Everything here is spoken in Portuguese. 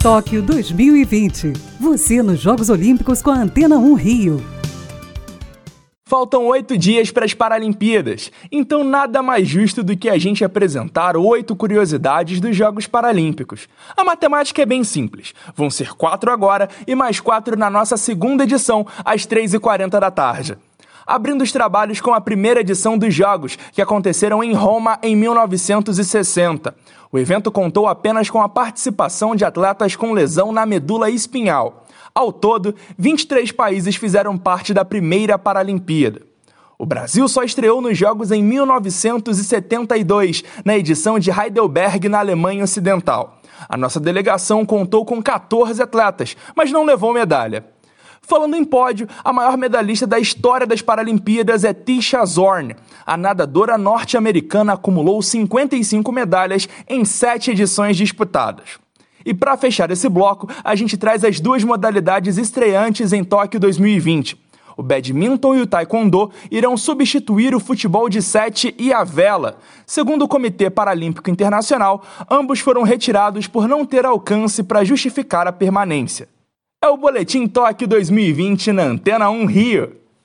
Tóquio 2020. Você nos Jogos Olímpicos com a Antena 1 Rio. Faltam oito dias para as Paralimpíadas, então nada mais justo do que a gente apresentar oito curiosidades dos Jogos Paralímpicos. A matemática é bem simples: vão ser quatro agora e mais quatro na nossa segunda edição, às 3h40 da tarde abrindo os trabalhos com a primeira edição dos Jogos, que aconteceram em Roma em 1960. O evento contou apenas com a participação de atletas com lesão na medula espinhal. Ao todo, 23 países fizeram parte da primeira Paralimpíada. O Brasil só estreou nos Jogos em 1972, na edição de Heidelberg, na Alemanha Ocidental. A nossa delegação contou com 14 atletas, mas não levou medalha. Falando em pódio, a maior medalhista da história das Paralimpíadas é Tisha Zorn. A nadadora norte-americana acumulou 55 medalhas em sete edições disputadas. E para fechar esse bloco, a gente traz as duas modalidades estreantes em Tóquio 2020. O badminton e o taekwondo irão substituir o futebol de sete e a vela. Segundo o Comitê Paralímpico Internacional, ambos foram retirados por não ter alcance para justificar a permanência. É o Boletim Toque 2020 na Antena 1 Rio.